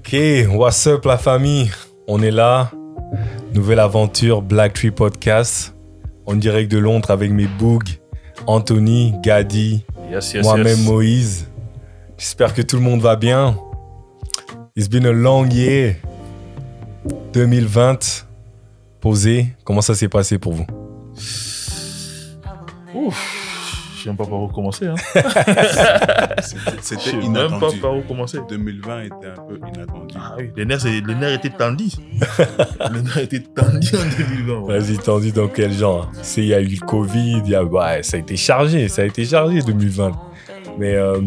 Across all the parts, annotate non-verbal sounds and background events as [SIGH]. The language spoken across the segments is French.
Ok, what's up la famille? On est là. Nouvelle aventure Black Tree Podcast. En direct de Londres avec mes bougs. Anthony, Gadi, Yes, yes, moi-même yes. Moïse. J'espère que tout le monde va bien. It's been a long year. 2020. Posé. Comment ça s'est passé pour vous? Ouf, je sais même pas par où commencer. Hein. [LAUGHS] Je C'était sais même pas inattendu. par où commencer. 2020 était un peu inattendu. Ah oui, les nerfs, les nerfs étaient tendus. [LAUGHS] les nerfs étaient tendus en 2020. ouais. Vas-y, tendu dans quel genre? C'est il y a eu le Covid, y a, ouais, ça a été chargé, ça a été chargé 2020. Mais euh,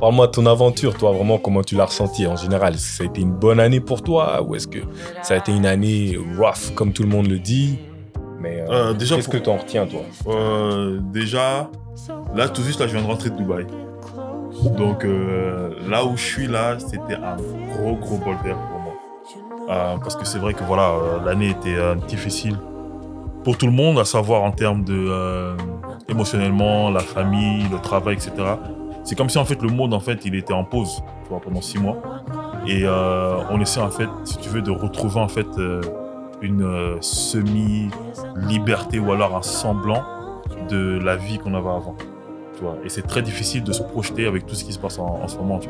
parle-moi de ton aventure, toi, vraiment, comment tu l'as ressenti en général Est-ce que ça a été une bonne année pour toi ou est-ce que ça a été une année rough, comme tout le monde le dit? Mais euh, Euh, déjà, qu'est-ce pour- que tu en retiens, toi? Euh, déjà, là, tout juste, là, je viens de rentrer de Dubaï. Donc, là où je suis, là, c'était un gros, gros bol d'air pour moi. Parce que c'est vrai que, voilà, l'année était difficile pour tout le monde, à savoir en termes de émotionnellement, la famille, le travail, etc. C'est comme si, en fait, le monde, en fait, il était en pause, tu vois, pendant six mois. Et euh, on essaie, en fait, si tu veux, de retrouver, en fait, euh, une euh, semi-liberté ou alors un semblant de la vie qu'on avait avant. Tu vois. Et c'est très difficile de se projeter avec tout ce qui se passe en, ce moment.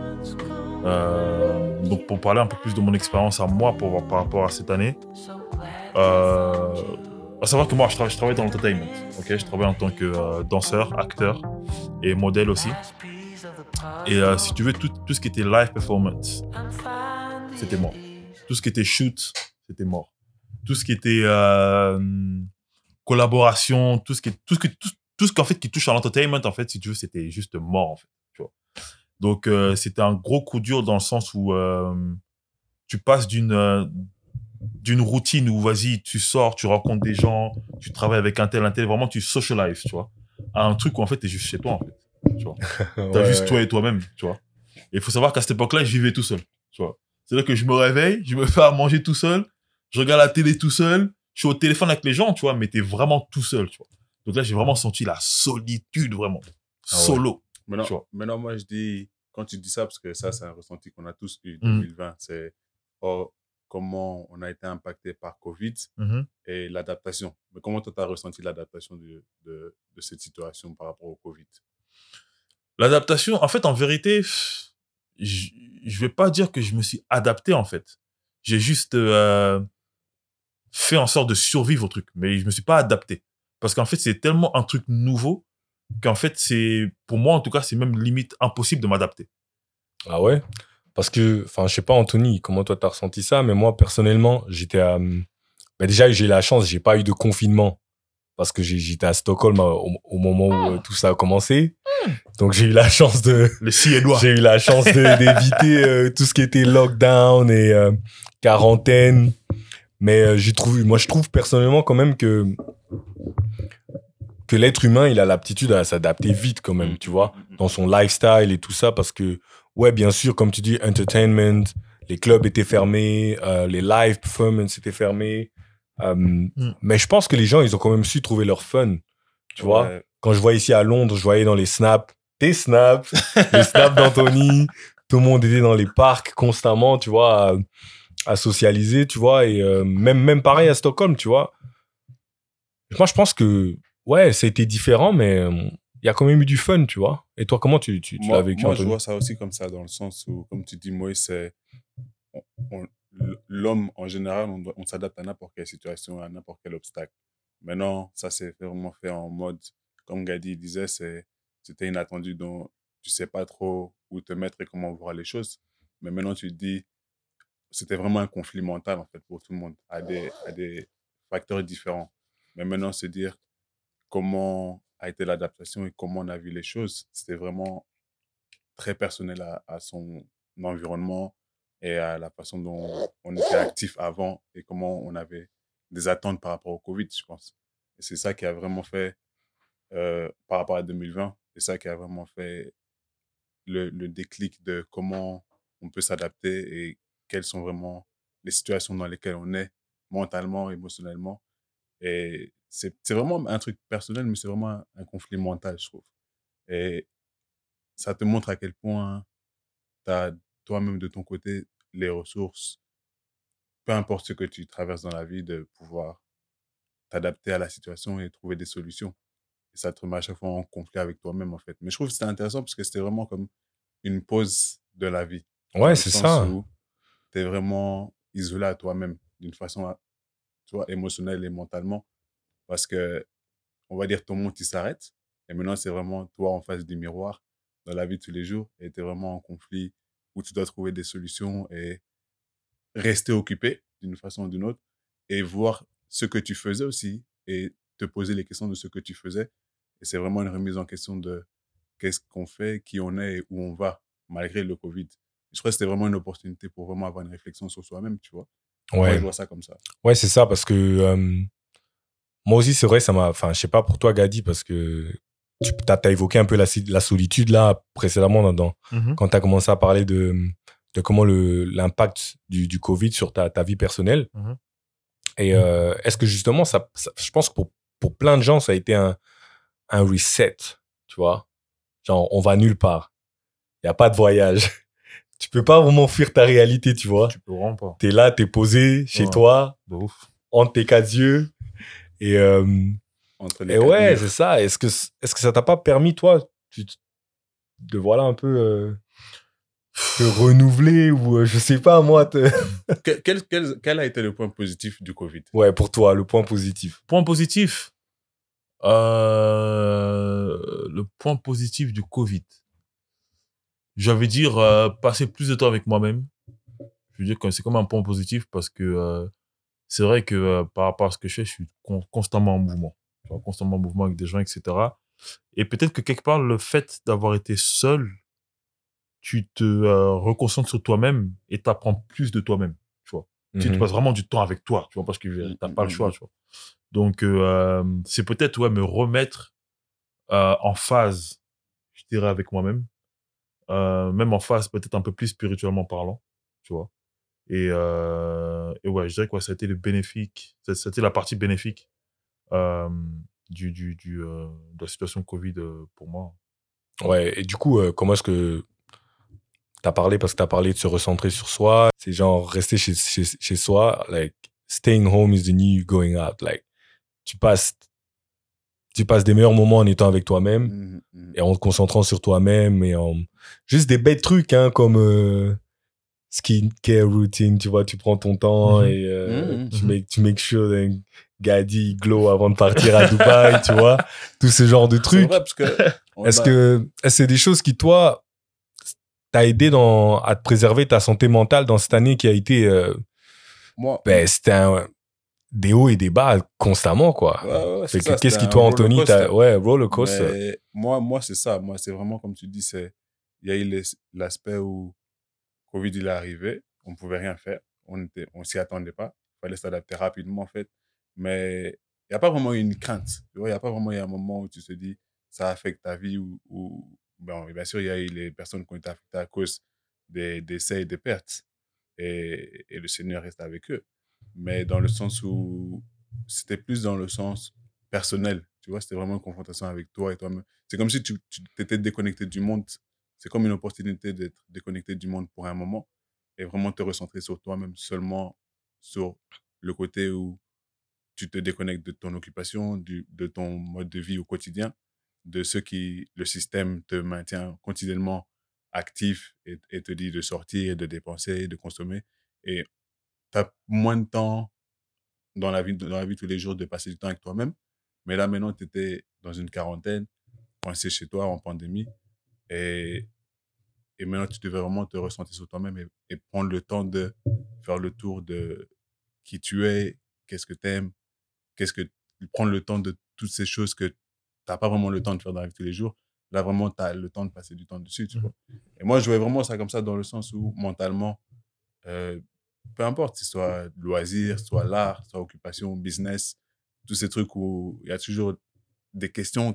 Euh, donc pour parler un peu plus de mon expérience à moi pour, par rapport à cette année, euh, à savoir que moi je travaille, dans l'entertainment. je travaille en tant que danseur, acteur et modèle aussi. Et si tu veux, tout, tout ce qui était live performance, c'était mort. Tout ce qui était shoot, c'était mort. Tout ce qui était euh, collaboration, tout ce qui, tout ce que, tout, tout ce qu'en fait qui touche à l'entertainment, en fait, si tu veux, c'était juste mort, en fait. Tu vois. Donc, euh, c'était un gros coup dur dans le sens où euh, tu passes d'une d'une routine où, vas-y, tu sors, tu rencontres des gens, tu travailles avec un tel, un tel, vraiment, tu socialises, tu vois, à un truc où, en fait, t'es juste chez toi, en fait. Tu vois. [LAUGHS] T'as juste ouais. toi et toi-même, tu vois. Et il faut savoir qu'à cette époque-là, je vivais tout seul, tu vois. C'est-à-dire que je me réveille, je me fais à manger tout seul, je regarde la télé tout seul, je suis au téléphone avec les gens, tu vois, mais t'es vraiment tout seul, tu vois. Donc là, j'ai vraiment senti la solitude, vraiment. Ah ouais. Solo. Maintenant, Tu vois. maintenant, moi, je dis, quand tu dis ça, parce que ça, c'est un ressenti qu'on a tous eu Mhm. 2020, c'est oh, comment on a été impacté par Covid et l'adaptation. Mais comment toi, tu as ressenti l'adaptation de, de, de cette situation par rapport au Covid? L'adaptation, en fait, en vérité, je je vais pas dire que je me suis adapté, en fait. J'ai juste euh, fait en sorte de survivre au truc, mais je me suis pas adapté. Parce qu'en fait, c'est tellement un truc nouveau qu'en fait, c'est, pour moi, en tout cas, c'est même limite impossible de m'adapter. Ah ouais? Parce que, enfin, je sais pas, Anthony, comment toi t'as ressenti ça, mais moi, personnellement, j'étais à. déjà, j'ai eu la chance, j'ai pas eu de confinement. Parce que j'étais à Stockholm euh, au, au moment où euh, tout ça a commencé. Donc, j'ai eu la chance de. Les Suédois. J'ai eu la chance d'éviter euh, tout ce qui était lockdown et euh, quarantaine. Mais euh, j'ai trouvé, moi, je trouve personnellement quand même que que l'être humain, il a l'aptitude à s'adapter vite quand même, tu vois, dans son lifestyle et tout ça, parce que ouais, bien sûr, comme tu dis, entertainment, les clubs étaient fermés, euh, les live performances étaient fermés. Euh, Mais je pense que les gens, ils ont quand même su trouver leur fun, tu vois Ouais. quand je vois ici à Londres, je voyais dans les snaps, tes snaps, les snaps d'Anthony, [LAUGHS] tout le monde était dans les parcs constamment, tu vois, à, socialiser, tu vois, et euh, même, même pareil à Stockholm, tu vois. Moi, je pense que, ouais, ça a été différent, mais euh, il y a quand même eu du fun, tu vois. Et toi, comment tu, tu, tu l'as vécu, moi, je vois ça aussi comme ça, dans le sens où, comme tu dis, Moïse, c'est. L'homme, en général, on, s'adapte à n'importe quelle situation, à n'importe quel obstacle. Maintenant, ça s'est vraiment fait en mode, comme Gadi disait, c'était inattendu, donc tu sais pas trop où te mettre et comment voir les choses. Mais maintenant, tu te dis, c'était vraiment un conflit mental, en fait, pour tout le monde, à des, à des facteurs différents. Mais maintenant, se dire comment a été l'adaptation et comment on a vu les choses, c'était vraiment très personnel à, son environnement et à la façon dont on était actif avant et comment on avait des attentes par rapport au Covid, je pense. Et c'est ça qui a vraiment fait, euh, par rapport à 2020, c'est ça qui a vraiment fait le, le déclic de comment on peut s'adapter quelles sont vraiment les situations dans lesquelles on est mentalement, émotionnellement. Et c'est vraiment un truc personnel, mais c'est vraiment un, un conflit mental, je trouve. Et ça te montre à quel point tu as toi-même de ton côté les ressources, peu importe ce que tu traverses dans la vie, de pouvoir t'adapter à la situation et trouver des solutions. Et ça te remet à chaque fois en conflit avec toi-même, en fait. Mais je trouve que c'était intéressant parce que c'était vraiment comme une pause de la vie. Ouais, c'est ça. où tu es vraiment isolé à toi-même d'une façon, tu vois, émotionnelle et mentalement. Parce que, on va dire, ton monde, il s'arrête. Et maintenant, c'est vraiment toi en face du miroir dans la vie de tous les jours. Et tu es vraiment en conflit où tu dois trouver des solutions et rester occupé d'une façon ou d'une autre et voir ce que tu faisais aussi et te poser les questions de ce que tu faisais. Et c'est vraiment une remise en question de qu'est-ce qu'on fait, qui on est et où on va, malgré le Covid. Je crois que c'était vraiment une opportunité pour vraiment avoir une réflexion sur soi-même, tu vois. Moi, Ouais. je vois ça comme ça. Ouais, c'est ça, parce que euh, moi aussi, c'est vrai, ça m'a. Enfin, je sais pas pour toi, Gadi, parce que tu as, évoqué un peu la, solitude là précédemment dans, dans- Mhm. quand tu as commencé à parler de, de comment le- l'impact du, du Covid sur ta, ta vie personnelle. Mhm. Et euh, est-ce que justement, ça, ça- je pense que pour, pour plein de gens, ça a été un, un reset, tu vois. Genre, on va nulle part. Il n'y a pas de voyage. Tu peux pas vraiment fuir ta réalité, tu vois. Tu peux vraiment pas. Tu es là, tu es posé chez Ouais. toi, De ouf. entre tes quatre yeux. Et, euh, Entre les et quatre ouais, c'est ça. Est-ce que, est-ce que ça t'a pas permis, toi, tu- de voilà un peu euh, te renouveler ou euh, je sais pas, moi, te... [LAUGHS] Quel, quel- quel a été le point positif du Covid? Ouais, pour toi, le point positif. Point positif? Euh, le point positif du Covid. J'avais dire euh, passer plus de temps avec moi-même. Je veux dire que c'est comme un point positif parce que euh, c'est vrai que euh, par rapport à ce que je fais, je suis con- constamment en mouvement. Tu vois, constamment en mouvement avec des gens, etc. Et peut-être que quelque part, le fait d'avoir été seul, tu te reconcentres sur toi-même et t'apprends plus de toi-même. Tu vois. Tu, tu Mhm. passes vraiment du temps avec toi, tu vois, parce que euh, t'as pas le Mhm. choix, tu vois. Donc, c'est peut-être, ouais, me remettre en phase, je dirais, avec moi-même. Euh, même en phase, peut-être un peu plus spirituellement parlant, tu vois. Et, euh, et ouais, je dirais que ouais, ça a été le bénéfique, ça, a été la partie bénéfique euh, du, du, du, de la situation Covid pour moi. Ouais, et du coup, comment est-ce que t'as parlé, parce que t'as parlé de se recentrer sur soi, c'est genre rester chez, chez, chez soi, like, staying home is the new going out. Like, tu passes, tu passes des meilleurs moments en étant avec toi-même Mhm, mhm. et en te concentrant sur toi-même et en juste des bêtes trucs, hein, comme euh, skincare routine, tu vois, tu prends ton temps Mhm. et euh, tu, make, tu make sure that Gadi glow avant de partir à Dubaï, tu vois, tout ce genre de trucs. vrai parce que. on Est-ce que c'est des choses qui, toi, t'a aidé dans, à te préserver ta santé mentale dans cette année qui a été. euh, Moi, ben, c'était un- des hauts et des bas constamment, quoi. ouais, ouais, ouais, Fait c'est que ça, Qu'est-ce qui, toi, Anthony, t'as. Ouais, roller coaster. Mais moi, moi c'est ça. Moi, c'est vraiment comme tu dis, c'est il y a eu les- l'aspect où Covid il est arrivé, on ne pouvait rien faire, on était, on s'y attendait pas, il fallait s'adapter rapidement en fait. Mais il n'y a pas vraiment eu une crainte. Il n'y a pas vraiment eu un moment où tu te dis ça affecte ta vie ou, ou bon, bien sûr il y a eu les personnes qui ont été affectées à cause des décès et des pertes et, et le Seigneur reste avec eux. Mais dans le sens où c'était plus dans le sens personnel. Tu vois, c'était vraiment une confrontation avec toi et toi-même. C'est comme si tu tu t'étais déconnecté du monde. C'est comme une opportunité d'être déconnecté du monde pour un moment et vraiment te recentrer sur toi-même, seulement sur le côté où tu te déconnectes de ton occupation, du, de ton mode de vie au quotidien, de ce qui, le système te maintient continuellement actif et, et te dit de sortir, de dépenser, de consommer. Et tu as moins de temps dans la, vie, dans la vie tous les jours de passer du temps avec toi-même. Mais là, maintenant, tu étais dans une quarantaine, coincé chez toi en pandémie. Et, et maintenant, tu devais vraiment te ressentir sur toi-même et, et prendre le temps de faire le tour de qui tu es, qu'est-ce que tu aimes, qu'est-ce que prendre le temps de toutes ces choses que tu n'as pas vraiment le temps de faire dans la vie tous les jours. Là, vraiment, tu as le temps de passer du temps dessus, tu Mhm. vois. Et moi, je voyais vraiment ça comme ça dans le sens où, mentalement, euh, peu importe, ce soit loisir, soit l'art, soit occupation, business, tous ces trucs où il y a toujours des questions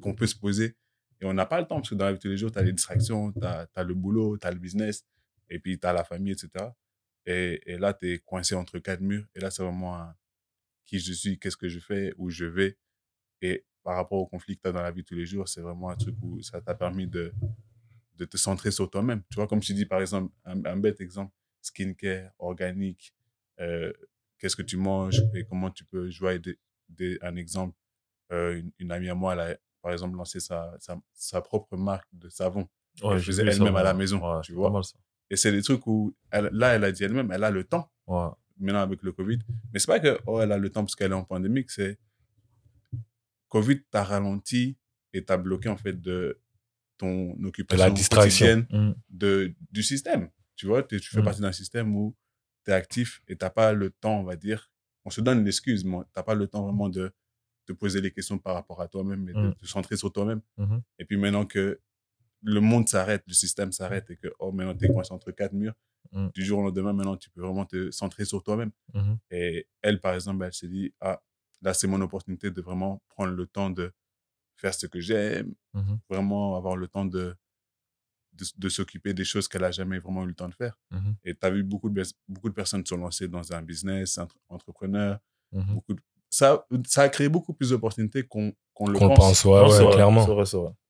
qu'on peut se poser et on n'a pas le temps parce que dans la vie de tous les jours, tu as les distractions, tu as, le boulot, tu as le business et puis tu as la famille, etc. Et, là, tu es coincé entre quatre murs et là, c'est vraiment qui je suis, qu'est-ce que je fais, où je vais. Et par rapport au conflit que tu as dans la vie de tous les jours, c'est vraiment un truc où ça t'a permis de, de te centrer sur toi-même. Tu vois, comme je dis, par exemple, un bête exemple, skincare, organique, euh, qu'est-ce que tu manges et comment tu peux jouer des, des, un exemple. Euh, une, une amie à moi, elle a, par exemple, lancé sa, sa, sa propre marque de savon. Ouais, elle vu ça, elle-même à la maison, Ouais, tu vois? Mal ça. Et c'est des trucs où, elle, là, elle a dit elle-même, elle a le temps, Ouais. maintenant avec le Covid. Mais c'est pas que, oh, elle a le temps parce qu'elle est en pandémie, c'est Covid t'a ralenti et t'a bloqué, en fait, de ton occupation distraction. quotidienne Mm. de, du système. Tu vois, tu fais Mm. partie d'un système où tu es actif et t'as pas le temps, on va dire. On se donne l'excuse, mais t'as pas le temps vraiment de te poser les questions par rapport à toi-même et de Mm. te centrer sur toi-même. Mhm. Et puis maintenant que le monde s'arrête, le système s'arrête et que, oh, maintenant t'es coincé entre quatre murs, du jour au lendemain, maintenant tu peux vraiment te centrer sur toi-même. Et elle, par exemple, elle s'est dit, ah, là, c'est mon opportunité de vraiment prendre le temps de faire ce que j'aime, vraiment avoir le temps de, de, de s'occuper des choses qu'elle a jamais vraiment eu le temps de faire. Mhm. Et tu as vu beaucoup de, beaucoup de personnes se lancées dans un business, entre, entrepreneurs. Mhm. Beaucoup de- ça, ça a créé beaucoup plus d'opportunités qu'on qu'on le pense. pense, ouais, ouais, vrai, clairement.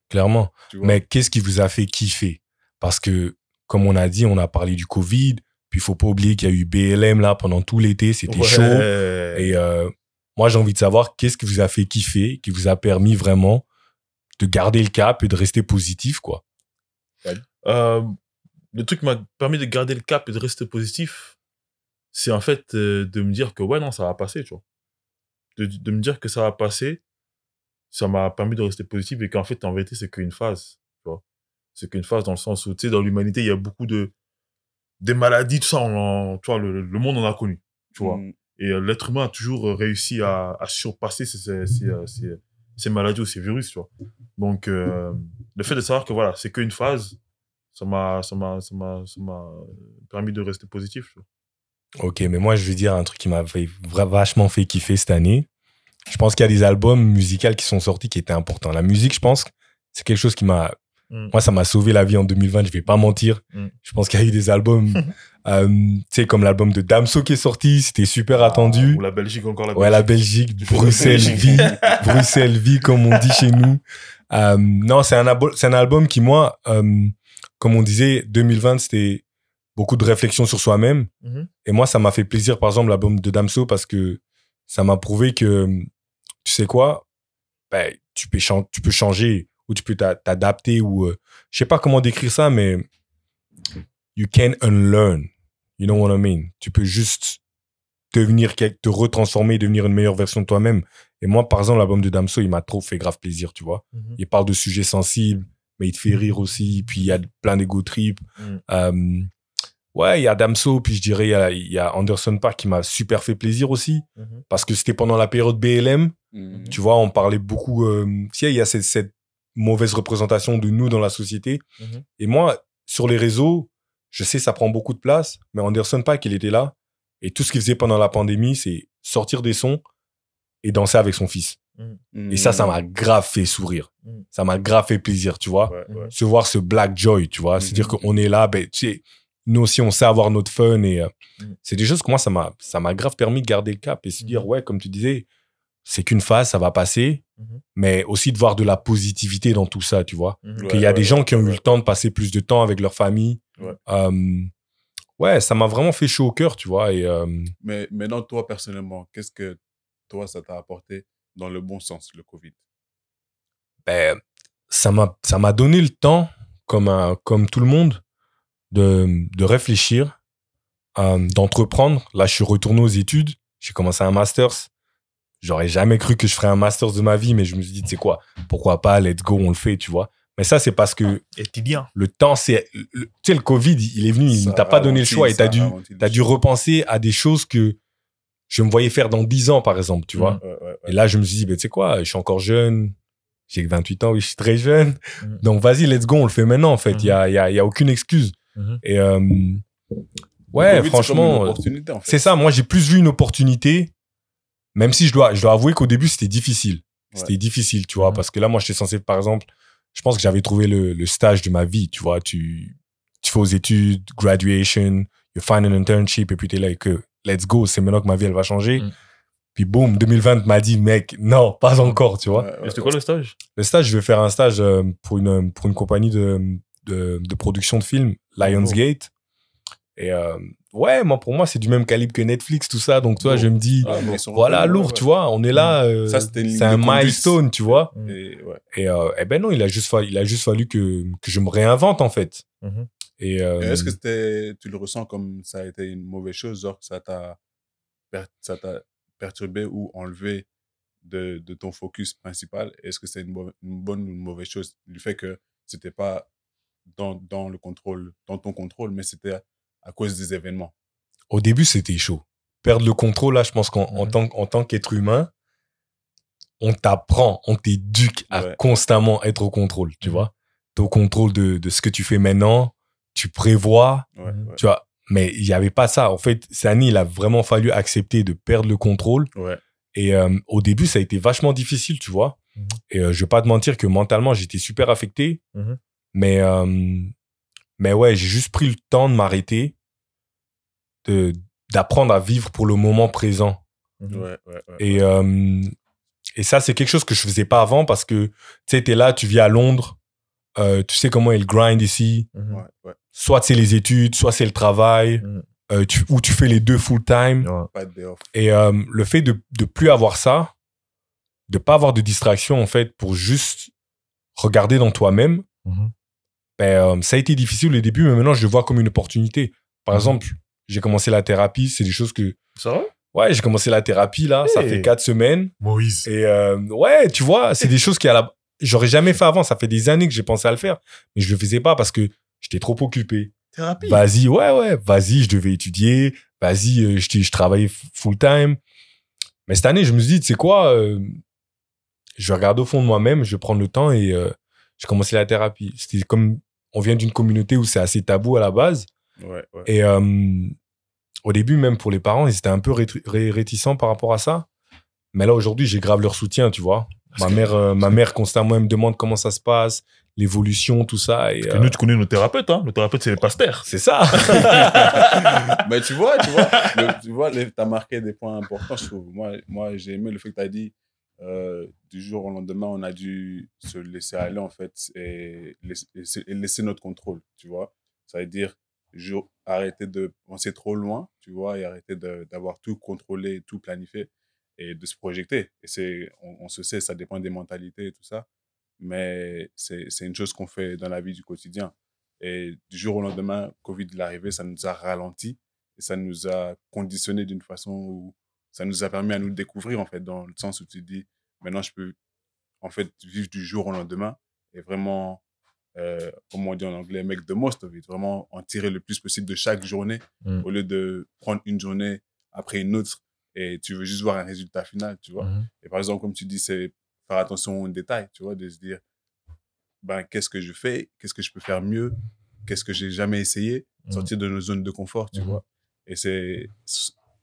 Clairement. Mais qu'est-ce qui vous a fait kiffer? Parce que, comme on a dit, on a parlé du Covid, puis il faut pas oublier qu'il y a eu BLM là pendant tout l'été, c'était Ouais. chaud. Et euh, moi, j'ai envie de savoir qu'est-ce qui vous a fait kiffer, qui vous a permis vraiment de garder le cap et de rester positif, quoi. Euh, le truc qui m'a permis de garder le cap et de rester positif, c'est en fait euh, de me dire que ouais, non, ça va passer, tu vois. De, de me dire que ça va passer, ça m'a permis de rester positif et qu'en fait, en vérité, c'est qu'une phase, tu vois. C'est qu'une phase dans le sens où, tu sais, dans l'humanité, il y a beaucoup de des maladies, tout ça, on en- tu vois, le, le monde en a connu, tu vois. Mm. Et euh, l'être humain a toujours réussi à, à surpasser ces, ces, ces, euh, ces- maladies ou ces virus, tu vois. Donc, euh, le fait de savoir que voilà, c'est qu'une phase, ça m'a, permis de rester positif. tu vois. Ok, mais moi, je vais dire un truc qui m'a vachement fait kiffer cette année. Je pense qu'il y a des albums musicaux qui sont sortis qui étaient importants. La musique, je pense, c'est quelque chose qui m'a. Mm. Moi, ça m'a sauvé la vie en 2020, je vais pas mentir. Mm. Je pense qu'il y a eu des albums, [LAUGHS] euh, tu sais, comme l'album de Damso qui est sorti, c'était super attendu. Ou la Belgique, encore la Ouais, la Belgique. Belgique, Bruxelles vie, Bruxelles vie, comme on dit chez nous. Euh, non, c'est un, un album qui, moi, euh, comme on disait, 2020, c'était beaucoup de réflexion sur soi-même. Mhm. Et moi, ça m'a fait plaisir, par exemple, l'album de Damso, parce que ça m'a prouvé que, tu sais quoi, ben, tu, peux tu peux changer ou tu peux t'a- t'adapter ou, euh, je sais pas comment décrire ça, mais you can unlearn. You know what I mean? Tu peux juste devenir, quel- te retransformer, devenir une meilleure version de toi-même. Et moi, par exemple, l'album de Damso, il m'a trop fait grave plaisir, tu vois. Mhm. Il parle de sujets sensibles, mais il te fait rire aussi. Puis il y a plein d'ego trip. Mhm. Euh, ouais, il y a Damso, puis je dirais, il y a, il y a Anderson Park qui m'a super fait plaisir aussi. Mhm. Parce que c'était pendant la période BLM. Mm. Tu vois, on parlait beaucoup. Euh, tu sais, il y a cette, cette mauvaise représentation de nous dans la société. Mhm. Et moi, sur les réseaux, je sais, ça prend beaucoup de place, mais Anderson Paak, il était là. Et tout ce qu'il faisait pendant la pandémie, c'est sortir des sons et danser avec son fils. Et ça, ça m'a grave fait sourire. Ça m'a grave fait plaisir, tu vois. Ouais, ouais. Se voir ce black joy, tu vois. C'est-à-dire Mhm. qu'on est là, ben, tu sais, nous aussi, on sait avoir notre fun. Et euh, c'est des choses que moi, ça m'a, ça m'a grave permis de garder le cap et se dire, Mhm. ouais, comme tu disais, c'est qu'une phase, ça va passer. Mhm. Mais aussi de voir de la positivité dans tout ça, tu vois. Ouais, qu'il y a ouais, des gens ouais, qui ont eu le temps de passer plus de temps avec leur famille. Ouais. Euh, ouais, ça m'a vraiment fait chaud au cœur, tu vois. Et euh, Mais maintenant, toi, personnellement, qu'est-ce que toi, ça t'a apporté dans le bon sens, le Covid? Ben, ça m'a ça m'a donné le temps, comme, un- comme tout le monde, de, de réfléchir, euh, d'entreprendre. Là, je suis retourné aux études. J'ai commencé un master's. J'aurais jamais cru que je ferais un master's de ma vie, mais je me suis dit, tu sais quoi, pourquoi pas, let's go, on le fait, tu vois. Mais ça, c'est parce que le temps, c'est. Tu sais, le Covid, il est venu, il Ça t'a pas donné le choix et ça t'as dû, t'as dû repenser à des choses que je me voyais faire dans 10 ans, par exemple, tu vois. Ouais, ouais, ouais. Et là, je me suis dit, ben, tu sais quoi, je suis encore jeune, j'ai que 28 ans, oui, je suis très jeune. Mhm. Donc, vas-y, let's go, on le fait maintenant, en fait. Il Mhm. y, a, il y, a, y a aucune excuse. Mhm. Et euh, ouais, c'est franchement, en fait. c'est ça. Moi, j'ai plus vu une opportunité, même si je dois, je dois avouer qu'au début, c'était difficile. C'était difficile, tu vois, Mhm. parce que là, moi, j'étais censé, par exemple, je pense que j'avais trouvé le, le stage de ma vie, tu vois. Tu, tu fais aux études, graduation, you find an internship, et puis t'es là et que, let's go, c'est maintenant que ma vie, elle va changer. Mhm. Puis boum, 2020 m'a dit, mec, non, pas encore, tu vois. Ouais, ouais, Et c'était quoi le stage? Le stage, je vais faire un stage euh, pour une, pour une compagnie de, de, de production de films, Lionsgate. Et euh, ouais, moi, pour moi, c'est du même calibre que Netflix, tout ça. Donc, toi, Lourd. je me dis, Ah, voilà, lourd, ouais, tu vois, on est là. euh, c'était une c'est un milestone, tu vois. Et, ouais. Et euh, eh ben non, il a juste fallu, il a juste fallu que, que je me réinvente, en fait. Mhm. Et, euh, Et Est-ce que tu le ressens comme ça a été une mauvaise chose, genre que ça t'a, ça t'a perturbé ou enlevé de, de ton focus principal? Est-ce que c'est une, une bonne ou une mauvaise chose? Du fait que c'était pas dans, dans le contrôle, dans ton contrôle, mais c'était à, cause des événements. au début, c'était chaud. Perdre le contrôle, là, je pense qu'en en tant, en tant qu'être humain, on t'apprend, on t'éduque à Ouais. constamment être au contrôle, tu Mhm. vois. T'es au contrôle de, de ce que tu fais maintenant, tu prévois, Ouais, Mhm. ouais. tu vois. Mais il n'y avait pas ça. En fait, Sani, il a vraiment fallu accepter de perdre le contrôle. Ouais. Et euh, au début, ça a été vachement difficile, tu vois. Mhm. Et euh, je vais pas te mentir que mentalement, j'étais super affecté. Mais, euh, mais ouais, j'ai juste pris le temps de m'arrêter, de d'apprendre à vivre pour le moment présent. Ouais, ouais, ouais. Et, euh, et ça, c'est quelque chose que je faisais pas avant parce que, tu sais, t'es là, tu vis à Londres, euh, tu sais comment est le grind ici. Mhm. ouais, ouais. Soit c'est les études, soit c'est le travail, Mhm. euh, tu, ou tu fais les deux full time. Ouais. Pas de day off. Et euh, le fait de de plus avoir ça, de pas avoir de distraction en fait pour juste regarder dans toi-même, Mhm. Ben, euh, ça a été difficile au début, mais maintenant je le vois comme une opportunité. Par Mhm. exemple, j'ai commencé la thérapie, c'est des choses que Ça va ouais, j'ai commencé la thérapie là, ça fait quatre semaines Moïse. et euh, ouais, tu vois, c'est des choses qui à la j'aurais jamais fait avant, ça fait des années que j'ai pensé à le faire, mais je le faisais pas parce que j'étais trop occupé. Thérapie? Vas-y, ouais, ouais, vas-y, je devais étudier. Vas-y, euh, je, je travaillais full time. Mais cette année, je me suis dit, tu sais quoi, euh, je vais regarder au fond de moi-même, je vais prendre le temps et euh, j'ai commencé la thérapie. C'était comme, on vient d'une communauté où c'est assez tabou à la base. Ouais, ouais. Et euh, au début, même pour les parents, ils étaient un peu ré- réticents par rapport à ça. Mais là, aujourd'hui, j'ai grave leur soutien, tu vois. Ma Parce mère, euh, ma mère constamment elle me demande comment ça se passe, l'évolution, tout ça. Et, Parce que euh, nous, tu connais nos thérapeutes, hein. Nos thérapeutes, c'est les pasteurs. c'est ça. [LAUGHS] Mais tu vois, tu vois, le- tu vois, tu as marqué des points importants, je trouve. Moi, moi j'ai aimé le fait que tu as dit, euh, du jour au lendemain, on a dû se laisser aller, en fait, et laisser, laisser- notre contrôle, tu vois. Ça veut dire, arrêter de penser trop loin, tu vois, et arrêter d'avoir tout contrôlé, tout planifié, et de se projeter. Et c'est, on, se sait, ça dépend des mentalités et tout ça, mais c'est une chose qu'on fait dans la vie du quotidien. Et du jour au lendemain, Covid est arrivé, ça nous a ralenti et ça nous a conditionné d'une façon où ça nous a permis à nous découvrir, en fait, dans le sens où tu dis, maintenant, je peux, en fait, vivre du jour au lendemain et vraiment, euh, comme on dit en anglais, make the most of it, vraiment en tirer le plus possible de chaque journée Mm. au lieu de prendre une journée après une autre et tu veux juste voir un résultat final, tu vois. Mhm. Et par exemple, comme tu dis, c'est faire attention aux détails, tu vois, de se dire, ben, qu'est-ce que je fais, qu'est-ce que je peux faire mieux, qu'est-ce que j'ai jamais essayé, Mhm. sortir de nos zones de confort, tu Mhm. vois. Et c'est-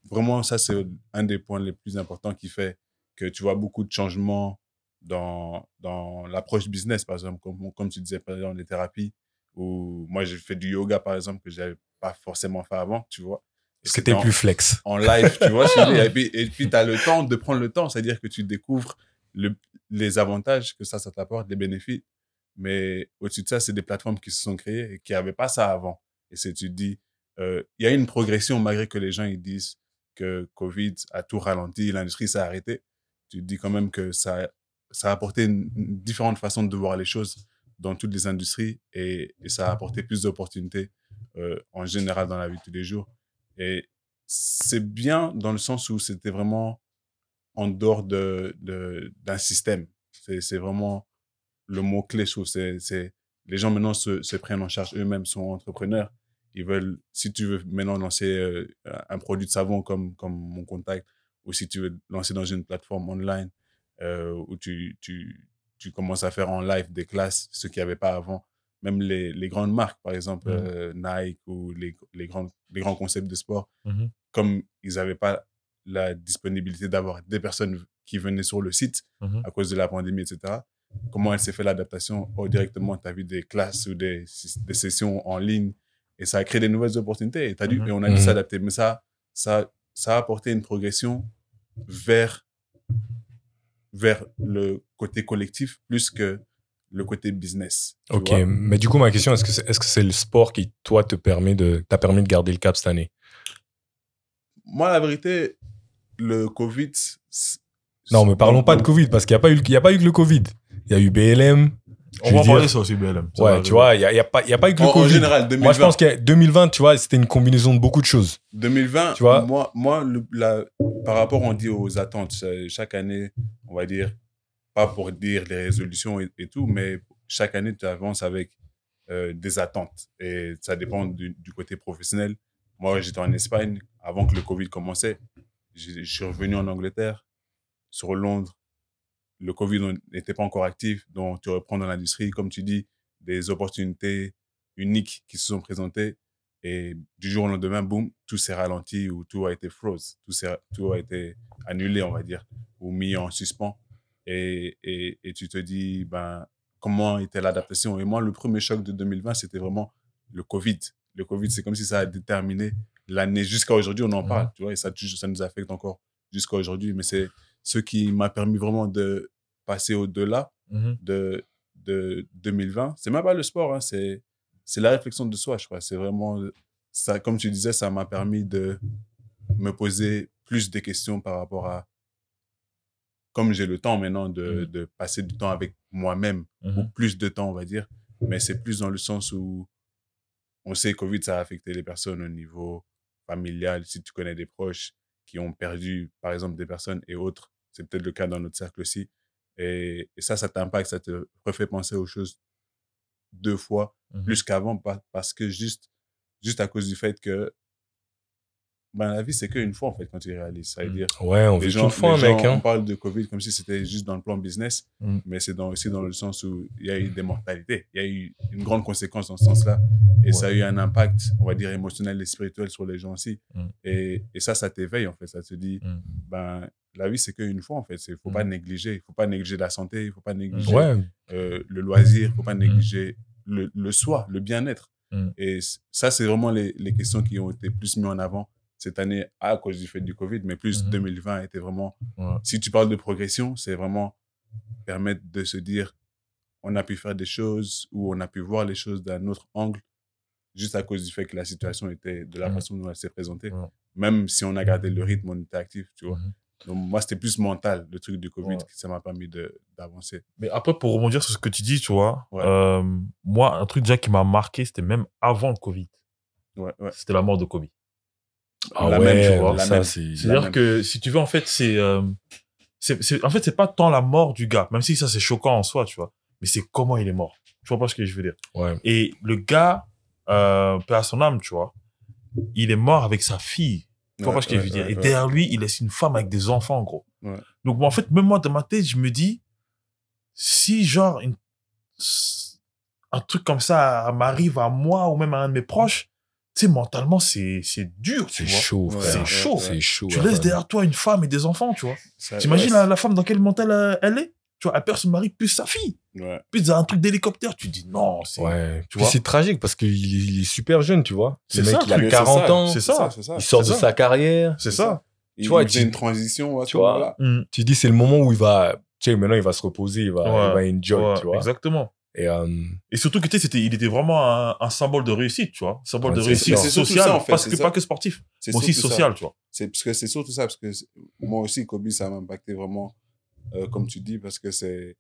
vraiment ça, c'est un des points les plus importants qui fait que tu vois beaucoup de changements dans, dans l'approche business, par exemple, comme, comme tu disais, par exemple, les thérapies, où moi, j'ai fait du yoga, par exemple, que j'avais pas forcément fait avant, tu vois. Parce que en- plus flex. en live, tu vois. je [LAUGHS] et puis, et puis tu as le temps de prendre le temps, c'est-à-dire que tu découvres le- les avantages que ça, ça t'apporte, les bénéfices. Mais au-dessus de ça, c'est des plateformes qui se sont créées et qui n'avaient pas ça avant. Et c'est, tu te dis, euh, il y a une progression malgré que les gens ils disent que Covid a tout ralenti, l'industrie s'est arrêtée. Tu dis quand même que ça, ça a apporté une, une différente façon de voir les choses dans toutes les industries et, ça a apporté plus d'opportunités euh, en général dans la vie de tous les jours. Et c'est bien dans le sens où c'était vraiment en dehors de, de- d'un système. C'est, vraiment le mot-clé, je trouve. C'est, les gens maintenant se prennent en charge eux-mêmes, sont entrepreneurs. Ils veulent, si tu veux maintenant lancer euh, un produit de savon comme, comme mon contact, ou si tu veux lancer dans une plateforme online euh, où tu, tu, tu commences à faire en live des classes, ce qu'il n'y avait pas avant. Même les, les grandes marques, par exemple euh, Nike ou les, les, grands, les grands concepts de sport, Mhm. comme ils n'avaient pas la disponibilité d'avoir des personnes qui venaient sur le site Mhm. à cause de la pandémie, etc. Comment elle s'est fait l'adaptation oh, directement, tu as vu des classes ou des, des sessions en ligne et ça a créé des nouvelles opportunités et, dû, Mhm. et on a dû Mhm. s'adapter. Mais ça, ça, ça a apporté une progression vers, vers le côté collectif plus que le côté business. Ok, vois. mais du coup, ma question, est-ce que c'est est -ce que c'est le sport qui, toi, te permet de, t'a permis de garder le cap cette année? Moi, la vérité, le Covid. Non, mais parlons pas de Covid, parce qu'il n'y a, pas eu- il y a pas eu que le Covid. Il y a eu BLM. On Je va en parler dire- ça aussi, BLM. Ça Ouais, tu vois, il n'y a, y a, pas- y a pas eu que le En, en Covid. général, 2020. Moi, je pense que 2020, tu vois, c'était une combinaison de beaucoup de choses. 2020, Tu vois? moi, moi le- la- par rapport, on dit aux attentes, chaque année, on va dire, pas pour dire les résolutions et, et tout, mais chaque année, tu avances avec euh, des attentes. Et ça dépend du, du côté professionnel. Moi, j'étais en Espagne avant que le Covid commençait. J'ai- Je suis revenu en Angleterre, sur Londres. Le Covid n'était pas encore actif, donc tu reprends dans l'industrie, comme tu dis, des opportunités uniques qui se sont présentées. Et du jour au lendemain, boum, tout s'est ralenti ou tout a été froze. Tout, a été annulé, on va dire, ou mis en suspens. Et, et, et tu te dis, ben, comment était l'adaptation? Et moi, le premier choc de 2020, c'était vraiment le Covid. Le Covid, c'est comme si ça a déterminé l'année. Jusqu'à aujourd'hui, on en parle, tu vois, et ça, ça nous affecte encore jusqu'à aujourd'hui. Mais c'est ce qui m'a permis vraiment de passer au-delà Mhm. de, de 2020. C'est même pas le sport, hein, c'est, la réflexion de soi, je crois. C'est vraiment, ça, comme tu disais, ça m'a permis de me poser plus de questions par rapport à, comme j'ai le temps maintenant de, Mhm. de passer du temps avec moi-même, ou Mhm. plus de temps, on va dire, mais c'est plus dans le sens où on sait que Covid, ça a affecté les personnes au niveau familial. Si tu connais des proches qui ont perdu, par exemple, des personnes et autres, c'est peut-être le cas dans notre cercle aussi. Et, et ça, ça t'impacte, ça te refait penser aux choses deux fois Mhm. plus qu'avant, pa- parce que juste, juste à cause du fait que ben, la vie, c'est qu'une fois, en fait, quand tu réalises. Ça veut Mhm. dire, Ouais, on les vit gens, une fois, les mec. gens, on Hein. parle de Covid comme si c'était juste dans le plan business, Mm. mais c'est dans, aussi dans le sens où il y a eu des mortalités. Il y a eu une grande conséquence dans ce sens-là. Et ça a eu un impact, on va dire, émotionnel et spirituel sur les gens aussi. Mm. Et, et ça, ça t'éveille, en fait. Ça te dit, Mm. ben, la vie, c'est qu'une fois, en fait. Il ne faut Mm. pas négliger. Il faut pas négliger la santé, il ne faut pas négliger Ouais, euh, le loisir, il ne faut pas négliger le, le soi, le bien-être. Mm. Et ça, c'est vraiment les, les questions qui ont été plus mises en avant cette année à cause du fait du Covid, mais plus Mhm. 2020 était vraiment... Ouais. Si tu parles de progression, c'est vraiment permettre de se dire, on a pu faire des choses ou on a pu voir les choses d'un autre angle juste à cause du fait que la situation était de la façon dont elle s'est présentée. Ouais. Même si on a gardé le rythme, on était actif, tu vois. Mhm. Donc moi, c'était plus mental, le truc du Covid, Ouais. qui ça m'a permis d'avancer. Mais après, pour rebondir sur ce que tu dis, tu vois, euh, moi, un truc déjà qui m'a marqué, c'était même avant le Covid. C'était la mort de Kobe. Ah La ouais, même, tu vois, ça, la même. c'est... C'est-à-dire même. que, si tu veux, en fait, c'est, euh, c'est, c'est- en fait, c'est pas tant la mort du gars, même si ça c'est choquant en soi, tu vois, mais c'est comment il est mort. Tu vois pas ce que je veux dire. Ouais. Et le gars, euh, peu à son âme, tu vois, il est mort avec sa fille. Tu vois Ouais, pas ce que je veux dire. Et derrière lui, il laisse une femme avec des enfants, gros. Ouais. Donc, en fait, même moi, dans ma tête, je me dis, si genre, une- un truc comme ça m'arrive à moi ou même à un de mes proches, sais, mentalement, c'est, c'est dur, tu C'est vois. chaud, Ouais, frère. c'est chaud. C'est chaud. Tu ouais, laisses ouais. derrière toi une femme et des enfants, tu vois. T'imagines ouais, la, la femme dans quel mental euh, elle est? Tu vois, elle perd son mari plus sa fille. Ouais. Dans un truc d'hélicoptère. Tu dis non, c'est. Ouais. Tu Puis vois c'est tragique parce qu'il est, il est super jeune, tu vois. C'est Le mec, ça, il a Mais c'est 40 ça, ans. c'est ça. Il sort de sa carrière. C'est ça. Il, vois, tu- une transition tu vois. Mm. Tu dis, c'est le moment où il va. Tu sais, maintenant, il va se reposer, il va, Ouais, il va enjoy, Ouais, tu vois. Exactement. Et euh, Et surtout que tu sais, c'était, il était vraiment un, un symbole de réussite, tu vois. Symbole Ouais, de réussite sociale. ça, en fait, parce que, pas que sportif, C'est mais aussi ça. social, tu vois. C'est parce que c'est surtout ça, parce que moi aussi, Kobe, ça m'a impacté vraiment, euh, comme tu dis, parce que c'est.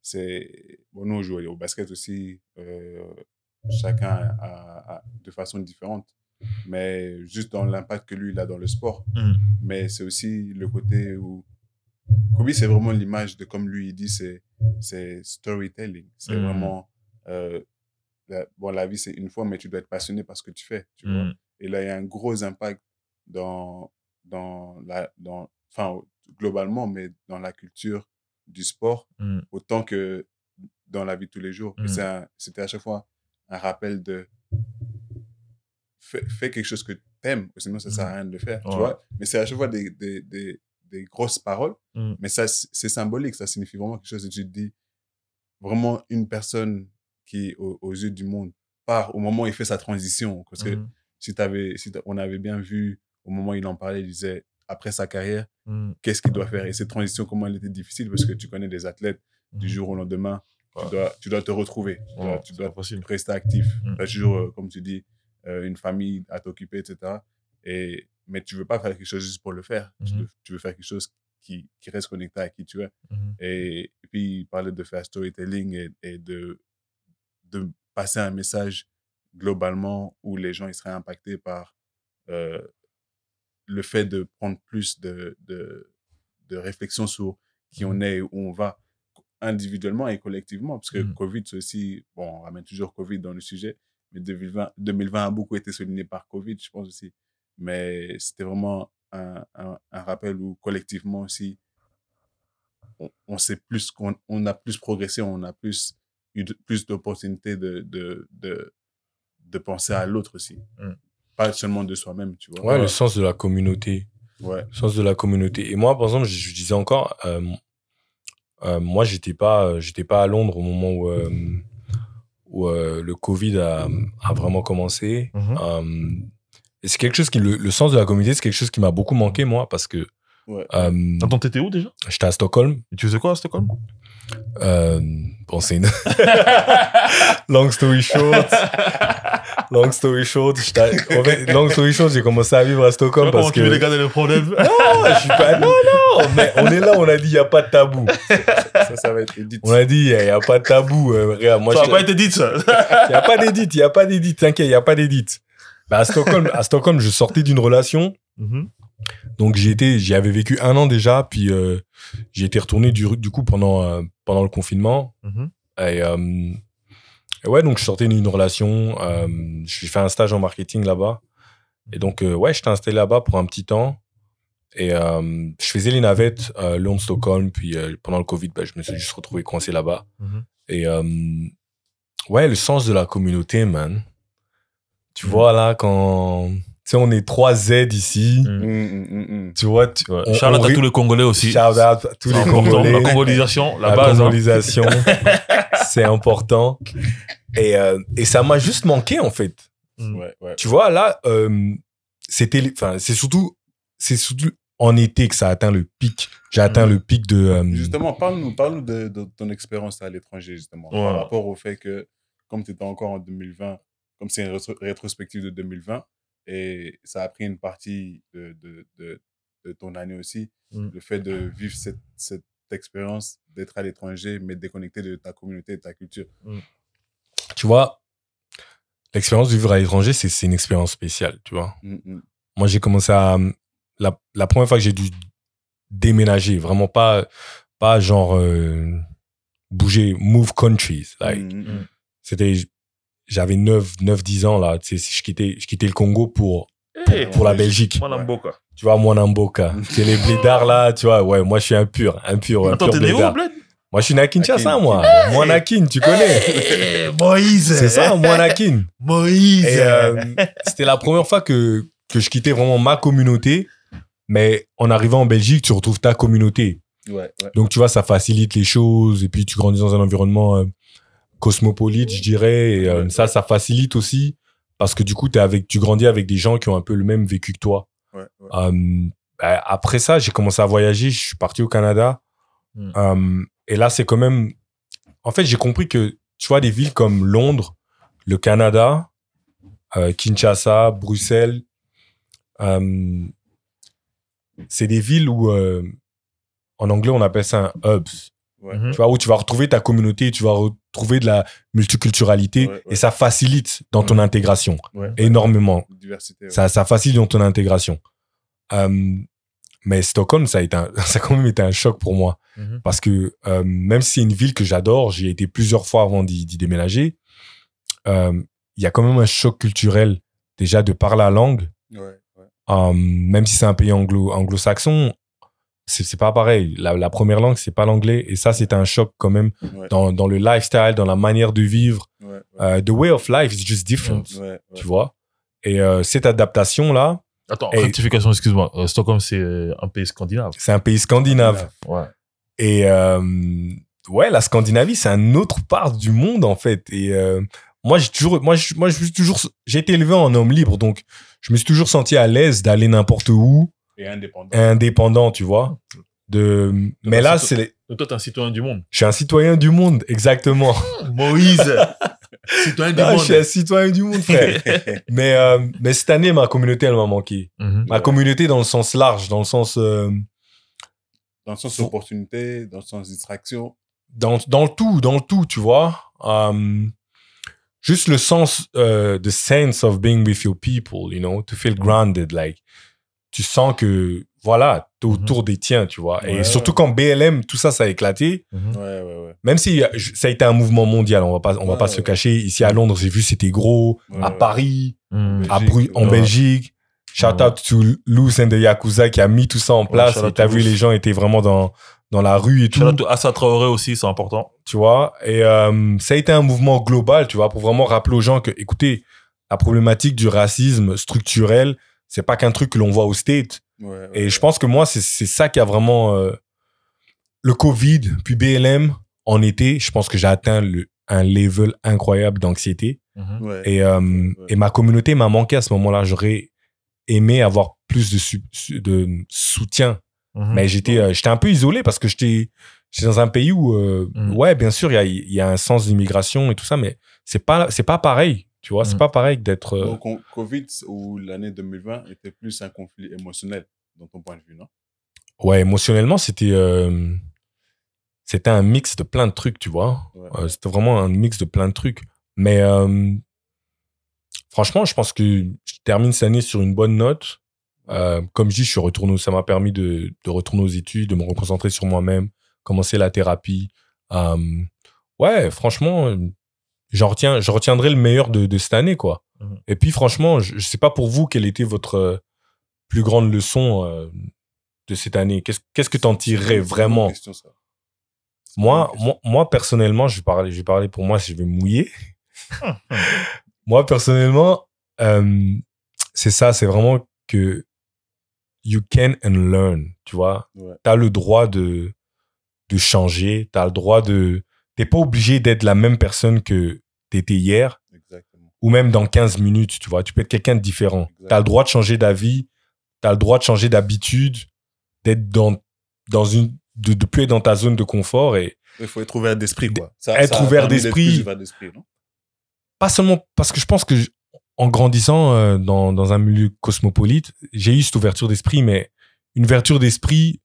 c'est bon, nous, on joue au basket aussi, euh, chacun a, a- a- de façon différente, mais juste dans l'impact que lui, il a dans le sport. Mm. Mais c'est aussi le côté où. Kobe, c'est vraiment l'image de, comme lui, il dit, c'est c'est storytelling. C'est Mm. vraiment. euh, la, bon, la vie, c'est une fois, mais tu dois être passionné par ce que tu fais. Tu vois? Mm. Et là, il y a un gros impact dans, dans la, dans, enfin, globalement, mais dans la culture du sport, Mm. autant que dans la vie de tous les jours. Mm. C'était à chaque fois un rappel de fais, fais quelque chose que tu aimes, sinon ça sert à rien de le faire. Tu vois? Mais c'est à chaque fois des, des, des, des grosses paroles, Mm. mais ça, c'est symbolique, ça signifie vraiment quelque chose. Et tu te dis, vraiment une personne qui, aux, aux yeux du monde, part au moment où il fait sa transition. Parce que Mm. si, si on avait bien vu, au moment où il en parlait, il disait, après sa carrière, Mm. qu'est-ce qu'il doit faire? Et cette transition, comment elle était difficile? Parce que tu connais des athlètes, du Mm. jour au lendemain, tu, dois, tu dois te retrouver. Tu Ouais, dois, tu rester actif. Mm. Tu as toujours, euh, comme tu dis, euh, une famille à t'occuper, etc. Et, mais tu veux pas faire quelque chose juste pour le faire. Tu, Mhm. veux, tu veux faire quelque chose qui, qui reste connecté à qui tu es. Mhm. Et, et puis, parler de faire storytelling et, et de, de passer un message globalement où les gens ils seraient impactés par euh, le fait de prendre plus de, de, de réflexion sur qui on est et où on va individuellement et collectivement. Parce que Mhm. Covid, c'est aussi, bon, on ramène toujours Covid dans le sujet, mais 2020, 2020 a beaucoup été souligné par Covid, je pense aussi. Mais c'était vraiment un, un, un rappel où collectivement aussi, on, on sait plus qu'on on a plus progressé, on a plus eu de- plus d'opportunités de, de, de, de penser à l'autre aussi. Mm. Pas seulement de soi-même, tu vois. Ouais, le sens de la communauté. Ouais. Le sens de la communauté. Et moi, par exemple, je, je disais encore, euh, euh, moi, j'étais pas, euh, j'étais pas à Londres au moment où, euh, où euh, le Covid a, a vraiment commencé. Mhm. Euh, et c'est quelque chose qui, le, le sens de la communauté, c'est quelque chose qui m'a beaucoup manqué, moi, parce que Ouais. euh, Attends, t'étais où déjà? j'étais à Stockholm. Et Tu faisais quoi à Stockholm? Euh, bon, c'est une... [LAUGHS] long story short. Long story short, j'étais- en fait, long story short, j'ai commencé à vivre à Stockholm parce que... garder le problème Non, je suis pas... Non, non, mais on est là, on a dit, il n'y a pas de tabou. Ça, ça va être édité. On a dit, il n'y a, pas de tabou. euh, regarde, moi, Ça n'a pas été dit, ça. il n'y a pas d'édite, il n'y a pas d'édite, t'inquiète, il n'y a pas d'édite. Bah, à Stockholm, à Stockholm, je sortais d'une relation, Mhm. donc j'y étais, j'y avais vécu un an déjà, puis euh, j'y étais retourné du, du coup pendant, euh, pendant le confinement. Mhm. Et, euh, et ouais, donc je sortais d'une relation, euh, j'ai fait un stage en marketing là-bas. Et donc, ouais, j'étais installé là-bas pour un petit temps. Et je faisais les navettes Londres-Stockholm, puis pendant le Covid, bah, je me suis juste retrouvé coincé là-bas. Mhm. Et ouais, le sens de la communauté, man. Tu vois, là, quand... Tu sais, on est 3 Z ici. Mm, mm, mm. Tu vois, tu, Ouais. on- à tous les Congolais aussi. Shout out à tous C'est les important. Congolais. La congolisation, la, La base. hein. congolisation, [LAUGHS] c'est important. Et, euh, et ça m'a juste manqué, en fait. Ouais, ouais. Tu vois, là, euh, c'était... Enfin, c'est surtout... C'est surtout en été que ça a atteint le pic. J'ai atteint le pic de... euh, Justement, parle-nous parle de, de ton expérience à l'étranger, justement, Ouais. par rapport au fait que, comme tu étais encore en 2020, comme c'est une rétro- rétrospective de 2020, et ça a pris une partie de, de, de, de ton année aussi, Mm. le fait de vivre cette, cette expérience d'être à l'étranger, mais déconnecté de ta communauté et de ta culture. tu vois, l'expérience de vivre à l'étranger, c'est une expérience spéciale, tu vois. Mm, mm. Moi, j'ai commencé à... La, la première fois que j'ai dû déménager, vraiment pas, pas genre euh, bouger, move countries. Like, Mm. C'était... J'avais 9, 9, 10 ans, là. Tu sais, je quittais, je quittais le Congo pour, Hey, pour la Belgique. Moi, Namboka. Tu vois, moi, Namboka. [LAUGHS] C'est les blédards, là, tu vois. Ouais, moi, je suis un pur, un pur, un Attends, pur t'es né où. Bled? Moi, je suis né à Kinshasa, moi. Moi, Nakin, tu connais. Eh, Moïse. C'est ça, moi, Nakin. Moïse. Euh, c'était la première fois que, que je quittais vraiment ma communauté. Mais en arrivant en Belgique, tu retrouves ta communauté. Ouais, ouais. Donc, tu vois, ça facilite les choses. Et puis, tu grandis dans un environnement euh, cosmopolite, je dirais. Et euh, ça, ça facilite aussi. Parce que du coup, es avec, tu grandis avec des gens qui ont un peu le même vécu que toi. ouais, ouais. Euh, bah, après ça, j'ai commencé à voyager. Je suis parti au Canada. Mm. Euh, et là, c'est quand même. En fait, j'ai compris que, tu vois, des villes comme Londres, le Canada, euh, Kinshasa, Bruxelles, euh, c'est des villes où, euh, en anglais, on appelle ça un hubs. Ouais. Mhm. Tu vois, où tu vas retrouver ta communauté, tu vas retrouver de la multiculturalité Ouais, ouais. et ça facilite dans ton intégration énormément. Diversité. ouais. Ça, ça facilite dans ton intégration. Euh, mais Stockholm, ça a, été un- [LAUGHS] ça a quand même été un choc pour moi. Mhm. Parce que euh, même si c'est une ville que j'adore, j'y ai été plusieurs fois avant d'y déménager, euh, il y a quand même un choc culturel déjà de par la langue. Ouais, ouais. Euh, même si c'est un pays anglo, anglo-saxon, c'est c'est pas pareil. La, la première langue, c'est pas l'anglais. Et ça, c'était un choc quand même Ouais, dans, dans le lifestyle, dans la manière de vivre. ouais, ouais. Euh, the way of life is just different, Ouais, ouais. tu vois. Et euh, cette adaptation-là, Attends, rectification, excuse-moi. Euh, Stockholm, c'est un pays scandinave. c'est un pays scandinave. Ouais. Et euh, ouais, la Scandinavie, c'est un autre part du monde en fait. Et moi, j'ai toujours, moi, moi, toujours, j'ai été élevé en homme libre, donc je me suis toujours senti à l'aise d'aller n'importe où, Et indépendant. indépendant, tu vois. De, mais là, c'est, les- Donc toi, t'es un citoyen du monde. Je suis un citoyen du monde, exactement. Moïse, [LAUGHS] citoyen du Ah, monde. je suis un citoyen du monde, frère. [LAUGHS] mais, euh, mais cette année, ma communauté, elle m'a manqué. Mhm. Ma communauté dans le sens large, dans le sens... euh, Dans le sens opportunité, dans le sens distraction. dans, dans le tout, dans le tout, tu vois. Um, juste le sens, euh, the sense of being with your people, you know, to feel grounded, like, tu sens que, voilà, t'es autour des tiens, tu vois. Et Ouais. surtout quand BLM, tout ça, ça a éclaté, Mhm. Ouais, ouais, ouais. même si euh, ça a été un mouvement mondial, on va pas, on va Ouais, pas se cacher. Ici à Londres, j'ai vu, c'était gros. Ouais, à. Paris, Mhm. à Belgique, en ouais. Belgique. Shout Ouais. out to Luz and the Yakuza qui a mis tout ça en place. et t'as vu, les gens étaient vraiment dans, dans la rue et tout. Shout out to Assa Traoré aussi, c'est important. tu vois? Et euh, ça a été un mouvement global, tu vois, pour vraiment rappeler aux gens que, écoutez, la problématique du racisme structurel, c'est pas qu'un truc que l'on voit au State. Ouais, ouais, Et ouais. je pense que moi, c'est c'est ça qui a vraiment euh, le Covid, puis BLM en été. Je pense que j'ai atteint le, un level incroyable d'anxiété. Mhm. Ouais. Et, euh, Ouais. et ma communauté m'a manqué à ce moment-là. J'aurais aimé avoir plus de, su- de soutien Mhm. mais j'étais euh, j'étais un peu isolé parce que j'étais j'étais dans un pays où euh, Mm. ouais bien sûr il y a, il y a un sens d'immigration et tout ça mais c'est pas c'est pas pareil tu vois c'est Mm. pas pareil d'être euh, Donc, on- Covid ou l'année 2020 était plus un conflit émotionnel, dans ton point de vue, non? Ouais émotionnellement c'était euh, c'était un mix de plein de trucs tu vois. Ouais. Euh, c'était vraiment un mix de plein de trucs. Mais euh, franchement je pense que je termine cette année sur une bonne note. Euh, comme je dis je suis retourné ça m'a permis de, de retourner aux études de me reconcentrer sur moi-même commencer la thérapie. Euh, ouais franchement j'en retiens je retiendrai le meilleur de, de cette année quoi Mhm. et puis franchement je, je sais pas pour vous quelle était votre euh, plus grande leçon euh, de cette année? Qu'est-ce qu'est-ce que t'en tirerais vraiment? question, ça. Moi, moi, moi, personnellement, je vais parler, je vais parler pour moi si je vais mouiller. [LAUGHS] [LAUGHS] moi, personnellement, euh, c'est ça, c'est vraiment que you can and learn, tu vois? Ouais. Tu as le droit de, de changer, tu as le droit de... T'es pas obligé d'être la même personne que tu étais hier Exactement. ou même dans 15 minutes, tu vois. Tu peux être quelqu'un de différent. Tu as le droit de changer d'avis, tu as le droit de changer d'habitude, d'être dans, dans une... De, de plus être dans ta zone de confort et Il faut être ouvert d'esprit, quoi. Ça- Être ça ouvert d'esprit. pas seulement parce que je pense que je- en grandissant euh, dans, dans un milieu cosmopolite, j'ai eu cette ouverture d'esprit, mais une ouverture d'esprit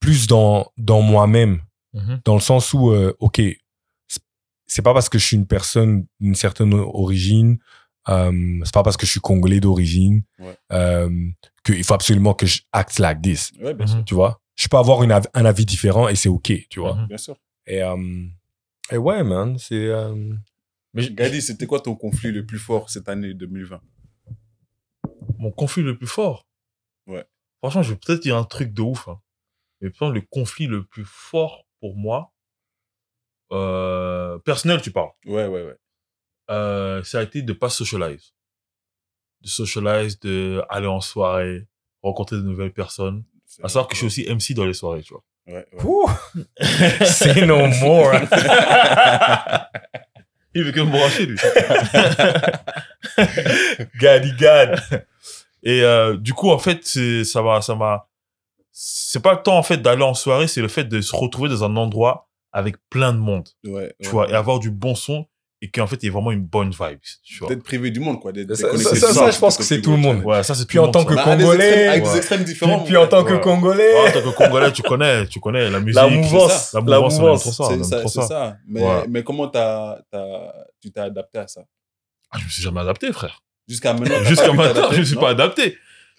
plus dans, dans moi-même, Mhm. dans le sens où, euh, ok, c'est pas parce que je suis une personne d'une certaine origine, euh, c'est pas parce que je suis congolais d'origine, Ouais. euh, qu'il faut absolument que je acte like this, Ouais, bien Mhm. sûr. tu vois? Je peux avoir une av- un avis différent et c'est ok, tu vois? Mhm. Bien sûr. Et, euh, et ouais, man, c'est... euh, Mais Gadi, c'était quoi ton conflit le plus fort cette année 2020 mon conflit le plus fort? Ouais. Franchement, je vais peut-être dire un truc de ouf. hein. Mais pourtant, le conflit le plus fort pour moi, euh, personnel, tu parles, Ouais, ouais, ouais. euh, ça a été de pas socialize. De socialize, de aller en soirée, rencontrer de nouvelles personnes. C'est- À savoir que je suis aussi MC dans les soirées, tu vois. Ouais. [LAUGHS] Say no more. Il veut que me brancher, lui. [LAUGHS] Gaddy Gad. Et euh, du coup, en fait, c'est- ça m'a, ça m'a. C'est pas le temps en fait d'aller en soirée, c'est le fait de se retrouver dans un endroit avec plein de monde, Ouais, tu ouais, vois, ouais. et avoir du bon son et qu'en fait il y ait vraiment une bonne vibe, tu vois. D'être privé du monde, quoi. d'être Ça- ça- ça, monde, ça, je pense c'est que c'est tout le monde. Ouais, ça c'est Puis tout le en tant que des Congolais, extrêmes- avec ouais. des extrêmes différents. puis en tant que. Congolais, Ouais, en tant que Congolais, tu connais, tu connais la musique. la mouvance. La mouvance, C'est ça. Mais, comment t'as, t'as, tu t'es adapté à ça? Ah, je me suis jamais adapté, frère. Jusqu'à maintenant Jusqu'à maintenant, je me suis pas adapté.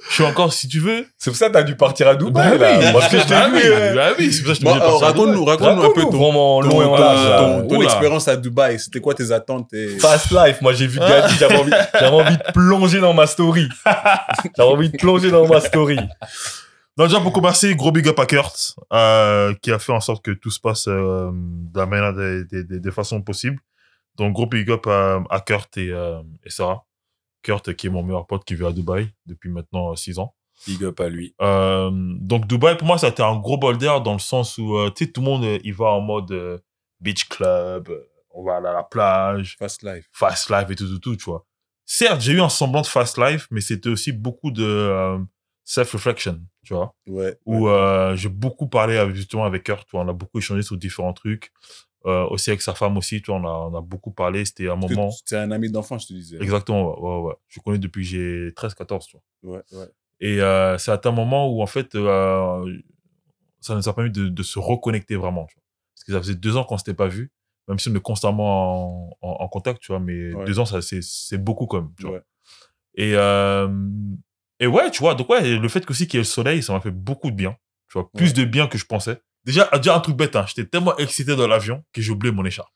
Je suis encore, si tu veux. c'est pour ça que t'as dû partir à Dubaï. Bah là. oui, Moi, ce que je t'ai bah vu, oui, euh, bah oui, c'est pour ça que je à Dubaï. raconte-nous, raconte-nous un peu ton, vraiment ton, long et en ton- large. là. ton- ton Oula. expérience à Dubaï. C'était quoi tes attentes et... Fast life, moi j'ai vu Gaddy, j'avais envie, j'avais envie de plonger dans ma story. J'avais envie de plonger dans ma story. Donc déjà pour commencer, gros big up à Kurt, euh, qui a fait en sorte que tout se passe euh, de la meilleure des, des, des, des façons possibles. Donc gros big up à, à Kurt et, euh, et Sarah. Kurt qui est mon meilleur pote qui vit à Dubaï depuis maintenant 6 ans. Big up à lui. Euh, donc Dubaï pour moi ça a été un gros bol d'air dans le sens où euh, tu sais tout le monde euh, il va en mode euh, beach club, euh, on va aller à la plage, Fast life. fast life et tout tout tout tu vois. Certes j'ai eu un semblant de fast life mais c'était aussi beaucoup de euh, self-reflection, tu vois. Ouais. Où ouais. euh, j'ai beaucoup parlé avec- justement avec Kurt, tu vois, on a beaucoup échangé sur différents trucs. Euh, aussi avec sa femme aussi, tu vois, on a, on a beaucoup parlé. C'était un Parce moment. C'est un ami d'enfance, je te disais. Exactement, ouais, ouais, ouais. Je connais depuis que j'ai 13-14, tu vois. Ouais, ouais. Et euh, c'est à un moment où, en fait, euh, ça nous a permis de, de se reconnecter vraiment. Tu vois. Parce que ça faisait deux ans qu'on ne s'était pas vu, même si on est constamment en, en- en contact, tu vois. Mais Ouais. deux ans, ça, c'est, c'est beaucoup quand même. Tu vois. Ouais. Et, euh, et ouais, tu vois, donc ouais, le fait qu'aussi qu'il y ait le soleil, ça m'a fait beaucoup de bien. Tu vois, plus de bien que je pensais. Déjà, déjà un truc bête, hein, j'étais tellement excité dans l'avion que j'ai oublié mon écharpe.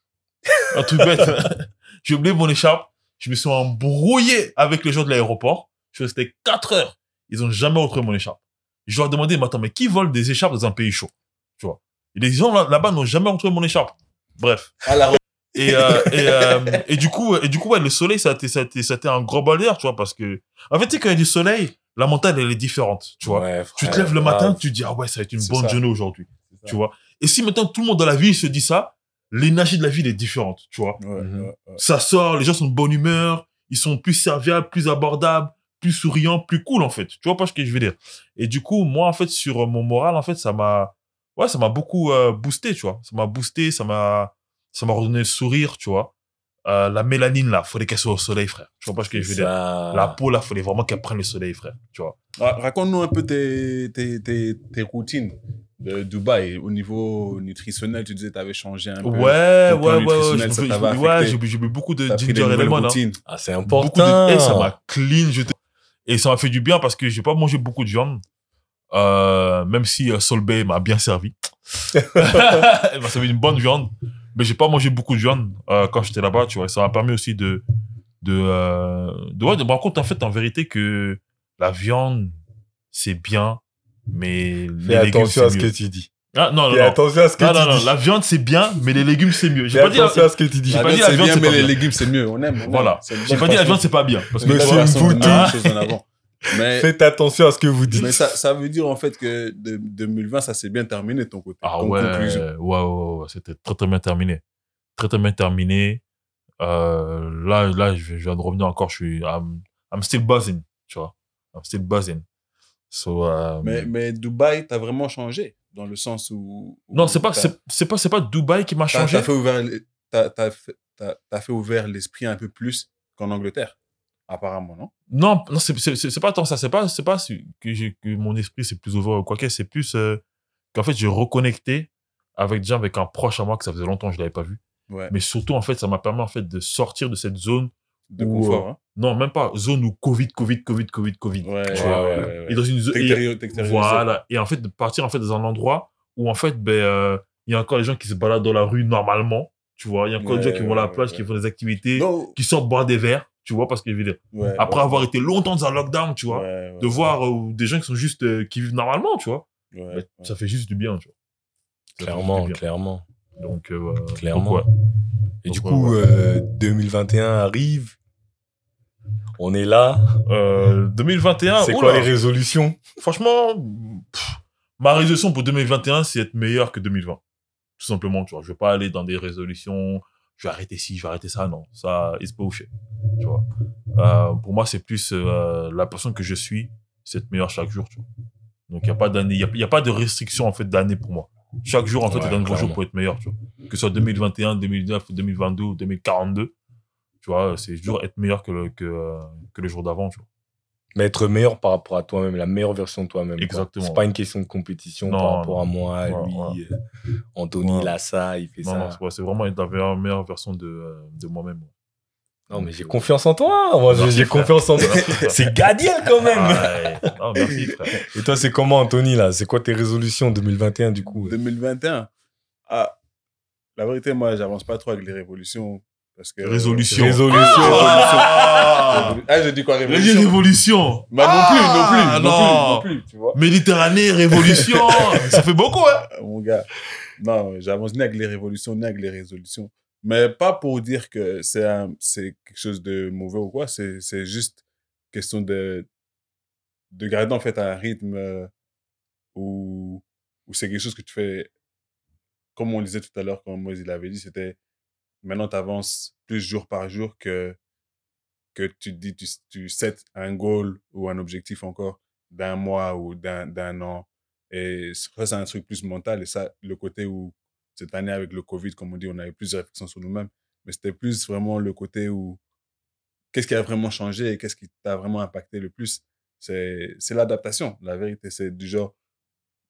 un truc bête. [LAUGHS] j'ai oublié mon écharpe. Je me suis embrouillé avec les gens de l'aéroport. Je suis resté 4 heures. Ils ont jamais retrouvé mon écharpe. Je leur ai demandé, mais attends, mais qui vole des écharpes dans un pays chaud? Tu vois. Et les gens là- là-bas n'ont jamais retrouvé mon écharpe. Bref. À la Et, euh, et, euh, et du coup, et du coup, ouais, le soleil, ça a été, ça a été, ça a été un gros bol d'air, tu vois, parce que, en fait, tu sais, quand il y a du soleil, la montagne, elle est différente, tu vois. Ouais, Tu te lèves le matin, tu te dis, ah ouais, ça va être une bonne ça. journée aujourd'hui, tu vois. Et si maintenant tout le monde dans la ville se dit ça, l'énergie de la ville est différente, tu vois. Ouais, Mhm. ouais, ouais. Ça sort, les gens sont de bonne humeur, ils sont plus serviables, plus abordables, plus souriants, plus cool, en fait. Tu vois pas ce que je veux dire. Et du coup, moi, en fait, sur mon moral, en fait, ça m'a, ouais, ça m'a beaucoup euh, boosté, tu vois. Ça m'a boosté, ça m'a, ça m'a redonné le sourire, tu vois. Euh, la mélanine, là, fallait qu'elle soit au soleil, frère. Tu vois pas ce que je veux dire. La peau, là, fallait vraiment qu'elle prenne le soleil, frère. Tu vois. Ra- Raconte-nous un peu tes, tes, tes, tes routines de Dubaï. Au niveau nutritionnel, tu disais que tu avais changé un peu. Ouais, ouais, ouais, ouais. j'ai bu- beaucoup de ginger lemon, hein. routines. Ah, c'est Beaucoup important. de... Et ça m'a clean. je te- Et ça m'a fait du bien parce que j'ai pas mangé beaucoup de viande. Euh, même si euh, Sol Bay m'a bien servi. [LAUGHS] Elle m'a servi une bonne viande. Mais j'ai pas mangé beaucoup de viande euh, quand j'étais là-bas, tu vois. Ça m'a permis aussi de, de, euh, de, ouais, de me rendre compte, en fait, en vérité, que la viande, c'est bien, mais Fais les légumes, attention à ce c'est que mieux. tu dis. Ah, non, non, Fais non. attention à ce que Non, tu non, non, dis. la viande, c'est bien, mais les légumes, c'est mieux. J'ai Fais pas dit, attention à ce que tu dis. j'ai La pas viande, dit la c'est viande, bien, c'est mais pas les bien. légumes, c'est mieux. On aime. on aime. Voilà. J'ai pas dit la viande, c'est pas bien. Parce que une Monsieur bonne Mais, Faites attention à ce que vous dites. mais ça, ça veut dire en fait que de, 2020, ça s'est bien terminé de ton côté. Ah ouais, ouais, ouais, c'était très très bien terminé. Très très bien terminé. Euh, là, là, je viens de revenir encore, je suis, I'm, I'm still buzzing, tu vois. I'm still buzzing. So, euh, Mais, mais Dubaï, t'as vraiment changé dans le sens où. où non, c'est pas, c'est, pas, c'est pas Dubaï qui m'a changé. t'as fait ouvert, t'as fait ouvert l'esprit un peu plus qu'en Angleterre, apparemment, non? Non, non, c'est, pas tant ça. C'est pas, pas que, que mon esprit c'est plus ouvert ou quoi que, c'est plus euh, qu'en fait j'ai reconnecté avec gens, avec un proche à moi que ça faisait longtemps que je l'avais pas vu. Ouais. Mais surtout, en fait, ça m'a permis en fait de sortir de cette zone De confort, hein Non, même pas. Zone où Covid, Covid, Covid, Covid, Covid. Ouais, tu ouais, vois. Et dans une zone. Voilà. Et en fait, de partir en fait dans un endroit où en fait, ben, euh, il y a encore des gens qui se baladent dans la rue normalement. Tu vois, il y a encore des gens qui vont à la plage, qui font des activités, Non, qui sortent boire des verres. Tu vois, parce que ouais, après ouais, avoir été longtemps dans un lockdown, tu vois, ouais, ouais, de voir euh, des gens qui sont juste, euh, qui vivent normalement, tu vois, ouais, ouais. ça fait juste du bien, tu vois. Ça Clairement, bien. clairement. Donc, euh, Clairement. donc, ouais. Et du coup, ouais, euh, 2021 arrive. On est là. Euh, 2021, C'est oula. quoi les résolutions? Franchement, pff, ma résolution pour 2021, c'est être meilleur que 2020. Tout simplement, tu vois. Je vais pas aller dans des résolutions, je vais arrêter ci, je vais arrêter ça. Non, ça, it's bullshit. Tu vois. Euh, pour moi, c'est plus euh, la personne que je suis, c'est être meilleur chaque jour, tu vois. Donc, il n'y a pas d'année, il y a, pas de restriction, en fait, d'année pour moi. Chaque jour, en fait, Ouais, est un nouveau jour pour être meilleur, tu vois. Que ce soit 2021, 2009, 2022 ou 2042. Tu vois, c'est toujours être meilleur que le, que, euh, que le jour d'avant, tu vois. Mais être meilleur par rapport à toi-même, la meilleure version de toi-même. quoi. Exactement. C'est pas une question de compétition Non, par rapport non. à moi, Ouais, lui, ouais. euh, Anthony, Ouais. il a ça, il fait Non, ça. non, c'est- ouais, c'est vraiment être la meilleure, version de, euh, de moi-même. Non, mais j'ai euh, confiance en toi. Moi, j'ai- Merci, j'ai frère. confiance en [LAUGHS] toi. C'est Gadiel quand même. Ouais. Non, merci, frère. [LAUGHS] Et toi, c'est comment, Anthony, là? C'est quoi tes résolutions 2021, du coup? 2021. Ah, la vérité, moi, j'avance pas trop avec les révolutions. Parce que... Résolution. Résolution. Ah, Ah, je dis quoi, J'ai révolution révolution. Bah, non plus, non plus, Ah, non, non. plus, non plus, tu vois. Méditerranée, révolution. [LAUGHS] ça fait beaucoup, hein. Euh, Mon gars, non, j'avance ni avec les révolutions, ni avec les résolutions. Mais pas pour dire que c'est c'est quelque chose de mauvais ou quoi, c'est c'est juste question de, de garder en fait un rythme euh, où, où c'est quelque chose que tu fais, comme on disait tout à l'heure, comme Moïse il avait dit, c'était maintenant tu avances plus jour par jour que, que tu te dis, tu, tu sets un goal ou un objectif encore d'un mois ou d'un an. Et ça, c'est un truc plus mental. Et ça, le côté où, cette année, avec le Covid, comme on dit, on avait plus de réflexions sur nous-mêmes. Mais c'était plus vraiment le côté où, qu'est-ce qui a vraiment changé et qu'est-ce qui t'a vraiment impacté le plus C'est c'est l'adaptation. La vérité, c'est du genre,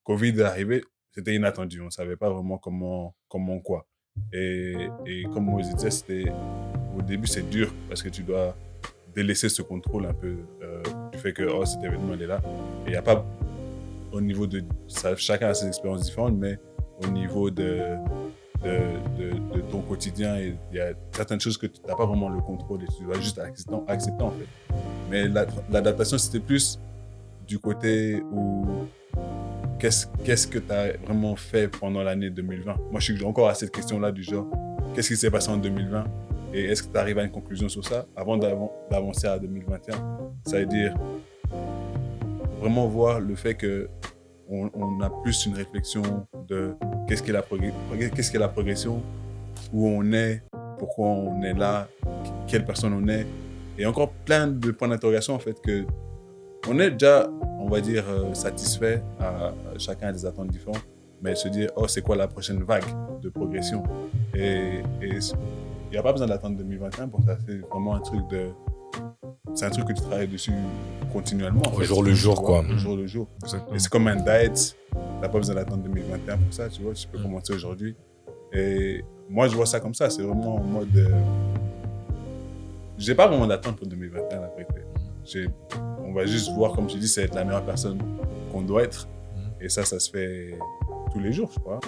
Covid est arrivé, c'était inattendu. On ne savait pas vraiment comment, comment quoi. Et, comme moi je disais, c'était, au début, c'est dur parce que tu dois délaisser ce contrôle un peu euh, du fait que oh, cet événement est là. Et il n'y a pas au niveau de. Chacun a ses expériences différentes, mais au niveau de, de, ton quotidien, il y a certaines choses que tu n'as pas vraiment le contrôle et tu dois juste accepter, accepter en fait. Mais la- l'adaptation, c'était plus du côté où qu'est-ce qu'est-ce que tu as vraiment fait pendant l'année 2020 Moi, je suis encore à cette question-là du genre, qu'est-ce qui s'est passé en 2020 Et est-ce que tu arrives à une conclusion sur ça? Avant d'avan- d'avancer à 2021 Ça veut dire vraiment voir le fait que on, a plus une réflexion de qu'est-ce qu'est la, qu'est-ce qu'est la progression, où on est, pourquoi on est là, quelle personne on est, et encore plein de points d'interrogation en fait que on est déjà, on va dire, euh, satisfait, à, chacun a des attentes différentes, mais se dire, oh, c'est quoi la prochaine vague de progression? Et il n'y a pas besoin d'attendre 2021 pour ça, c'est vraiment un truc de. C'est un truc que tu travailles dessus continuellement. en Au fait. jour le jour, Tu quoi. Au jour le jour. Exactement. Et c'est comme un diet. T'as pas besoin d'attendre 2021 pour ça, tu vois. Tu peux Mm. commencer aujourd'hui. Et moi, je vois ça comme ça. C'est vraiment en mode. Euh... J'ai pas vraiment d'attente pour 2021, la vérité. J'ai- On va juste voir, comme tu dis, c'est être la meilleure personne qu'on doit être. Mm. Et ça, ça se fait tous les jours, je crois.